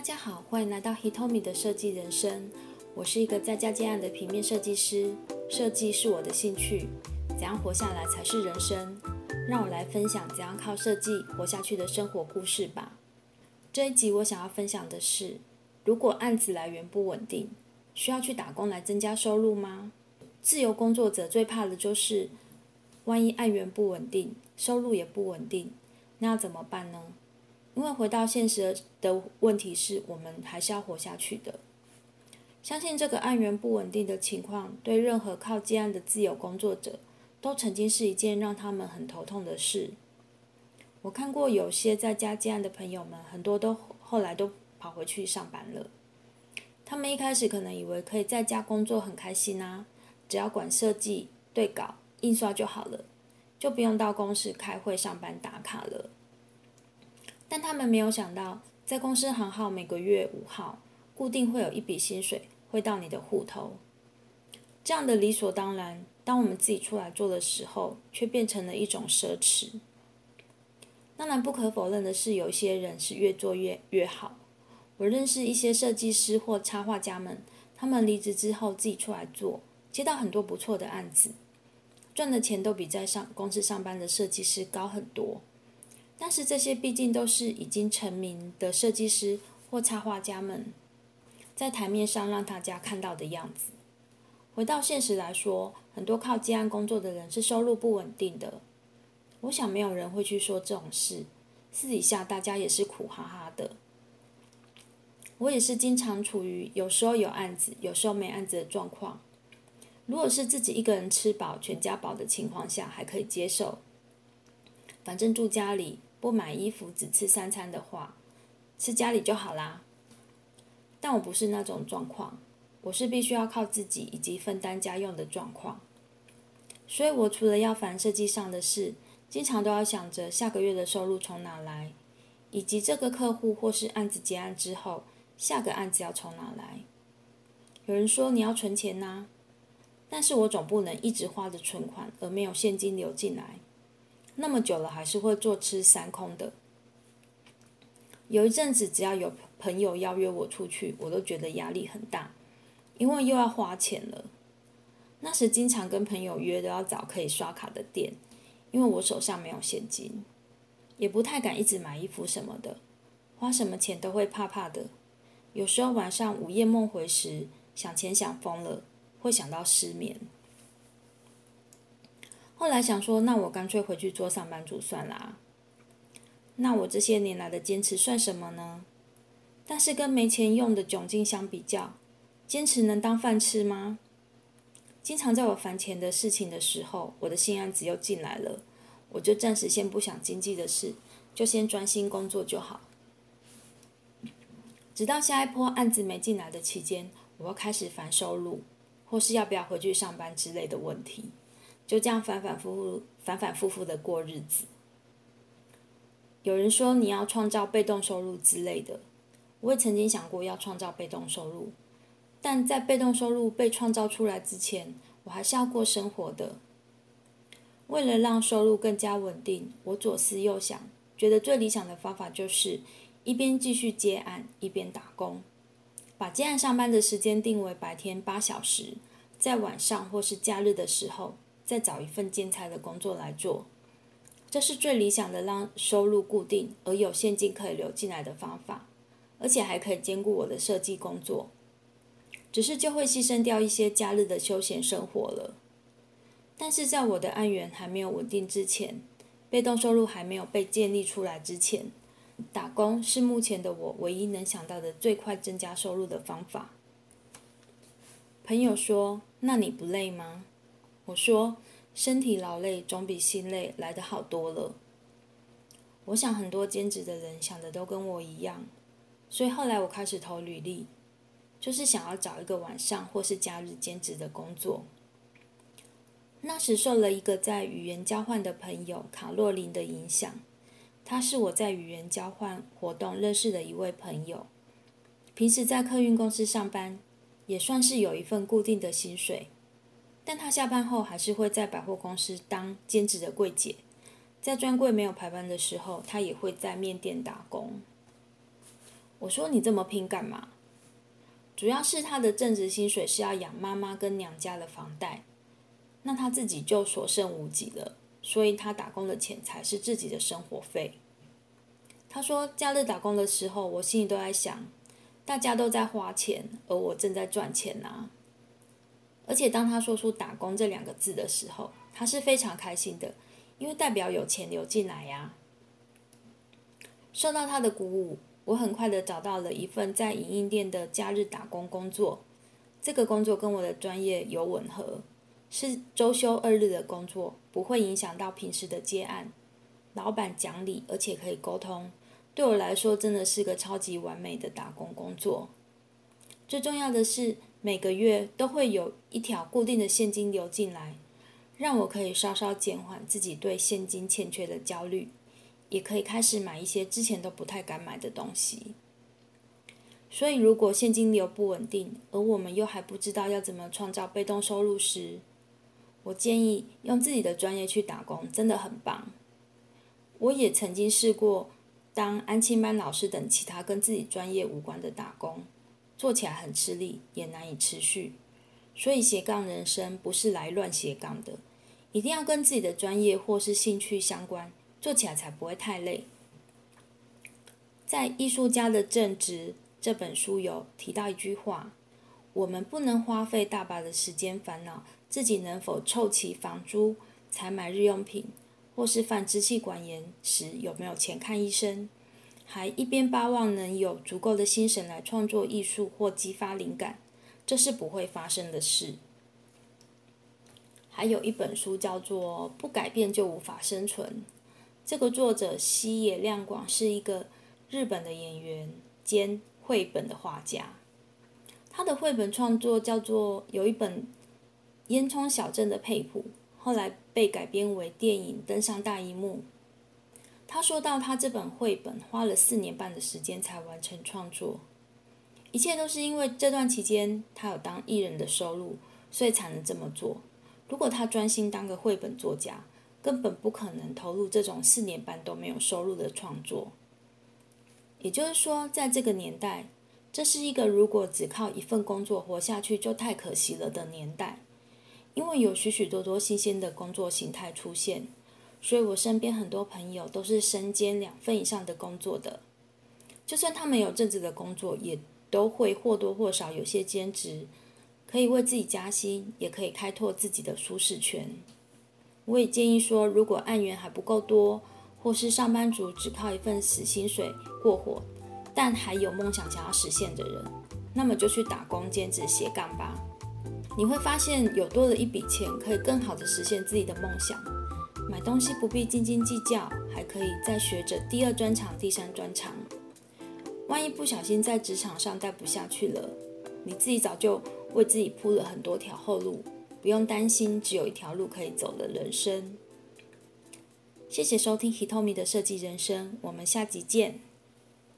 大家好，欢迎来到 Hitomi 的设计人生。我是一个在家接案的平面设计师，设计是我的兴趣。怎样活下来才是人生？让我来分享怎样靠设计活下去的生活故事吧。这一集我想要分享的是，如果案子来源不稳定，需要去打工来增加收入吗？自由工作者最怕的就是，万一案源不稳定，收入也不稳定，那要怎么办呢？因为回到现实的问题是我们还是要活下去的。相信这个案源不稳定的情况，对任何靠接案的自由工作者，都曾经是一件让他们很头痛的事。我看过有些在家接案的朋友们，很多都后来都跑回去上班了。他们一开始可能以为可以在家工作很开心啊，只要管设计、对稿、印刷就好了，就不用到公司开会、上班打卡了。但他们没有想到，在公司行号每个月五号，固定会有一笔薪水汇到你的户头。这样的理所当然，当我们自己出来做的时候，却变成了一种奢侈。当然，不可否认的是，有一些人是越做越越好。我认识一些设计师或插画家们，他们离职之后自己出来做，接到很多不错的案子，赚的钱都比在上公司上班的设计师高很多。但是这些毕竟都是已经成名的设计师或插画家们，在台面上让大家看到的样子。回到现实来说，很多靠接案工作的人是收入不稳定的。我想没有人会去说这种事，私底下大家也是苦哈哈的。我也是经常处于有时候有案子，有时候没案子的状况。如果是自己一个人吃饱全家饱的情况下，还可以接受，反正住家里。不买衣服只吃三餐的话，吃家里就好啦。但我不是那种状况，我是必须要靠自己以及分担家用的状况。所以我除了要烦设计上的事，经常都要想着下个月的收入从哪来，以及这个客户或是案子结案之后，下个案子要从哪来。有人说你要存钱呐，但是我总不能一直花着存款而没有现金流进来。那么久了，还是会坐吃山空的。有一阵子，只要有朋友邀约我出去，我都觉得压力很大，因为又要花钱了。那时经常跟朋友约，都要找可以刷卡的店，因为我手上没有现金，也不太敢一直买衣服什么的，花什么钱都会怕怕的。有时候晚上午夜梦回时，想钱想疯了，会想到失眠。后来想说，那我干脆回去做上班族算啦。那我这些年来的坚持算什么呢？但是跟没钱用的窘境相比较，坚持能当饭吃吗？经常在我烦钱的事情的时候，我的新案子又进来了，我就暂时先不想经济的事，就先专心工作就好。直到下一波案子没进来的期间，我又开始烦收入，或是要不要回去上班之类的问题。就这样反反复复、反反复复的过日子。有人说你要创造被动收入之类的，我也曾经想过要创造被动收入，但在被动收入被创造出来之前，我还是要过生活的。为了让收入更加稳定，我左思右想，觉得最理想的方法就是一边继续接案，一边打工，把接案上班的时间定为白天八小时，在晚上或是假日的时候。再找一份兼差的工作来做，这是最理想的让收入固定而有现金可以流进来的方法，而且还可以兼顾我的设计工作。只是就会牺牲掉一些假日的休闲生活了。但是在我的案源还没有稳定之前，被动收入还没有被建立出来之前，打工是目前的我唯一能想到的最快增加收入的方法。朋友说：“那你不累吗？”我说：“身体劳累总比心累来的好多了。”我想很多兼职的人想的都跟我一样，所以后来我开始投履历，就是想要找一个晚上或是假日兼职的工作。那时受了一个在语言交换的朋友卡洛琳的影响，他是我在语言交换活动认识的一位朋友，平时在客运公司上班，也算是有一份固定的薪水。但他下班后还是会在百货公司当兼职的柜姐，在专柜没有排班的时候，他也会在面店打工。我说你这么拼干嘛？主要是他的正职薪水是要养妈妈跟娘家的房贷，那他自己就所剩无几了，所以他打工的钱才是自己的生活费。他说假日打工的时候，我心里都在想，大家都在花钱，而我正在赚钱啊。而且当他说出“打工”这两个字的时候，他是非常开心的，因为代表有钱流进来呀。受到他的鼓舞。我很快的找到了一份在影印店的假日打工工作，这个工作跟我的专业有吻合，是周休二日的工作，不会影响到平时的接案，老板讲理，而且可以沟通，对我来说真的是个超级完美的打工工作。最重要的是，每个月都会有一条固定的现金流进来，让我可以稍稍减缓自己对现金欠缺的焦虑。也可以开始买一些之前都不太敢买的东西。所以，如果现金流不稳定，而我们又还不知道要怎么创造被动收入时，我建议用自己的专业去打工，真的很棒。我也曾经试过当安亲班老师等其他跟自己专业无关的打工，做起来很吃力，也难以持续。所以，斜杠人生不是来乱斜杠的，一定要跟自己的专业或是兴趣相关。做起来才不会太累。在《艺术家的正直》这本书有提到一句话：我们不能花费大把的时间烦恼自己能否凑齐房租、采买日用品，或是犯支气管炎时有没有钱看医生，还一边巴望能有足够的心神来创作艺术或激发灵感，这是不会发生的事。还有一本书叫做《不改变就无法生存》。这个作者西野亮广是一个日本的演员兼绘本的画家。他的绘本创作叫做有一本《烟囱小镇的配谱》，后来被改编为电影登上大荧幕。他说到，他这本绘本花了四年半的时间才完成创作，一切都是因为这段期间他有当艺人的收入，所以才能这么做。如果他专心当个绘本作家，根本不可能投入这种四年半都没有收入的创作。也就是说，在这个年代，这是一个如果只靠一份工作活下去就太可惜了的年代。因为有许许多多新鲜的工作形态出现，所以我身边很多朋友都是身兼两份以上的工作的。就算他们有正职的工作，也都会或多或少有些兼职，可以为自己加薪，也可以开拓自己的舒适圈。我也建议说，如果案源还不够多，或是上班族只靠一份死薪水过活，但还有梦想想要实现的人，那么就去打工兼职斜杠吧。你会发现有多了一笔钱，可以更好的实现自己的梦想。东西不必斤斤计较，还可以再学着第二专长、第三专长。万一不小心在职场上待不下去了，你自己早就为自己铺了很多条后路。不用担心，只有一条路可以走的人生。谢谢收听 Hitomi 的设计人生，我们下集见。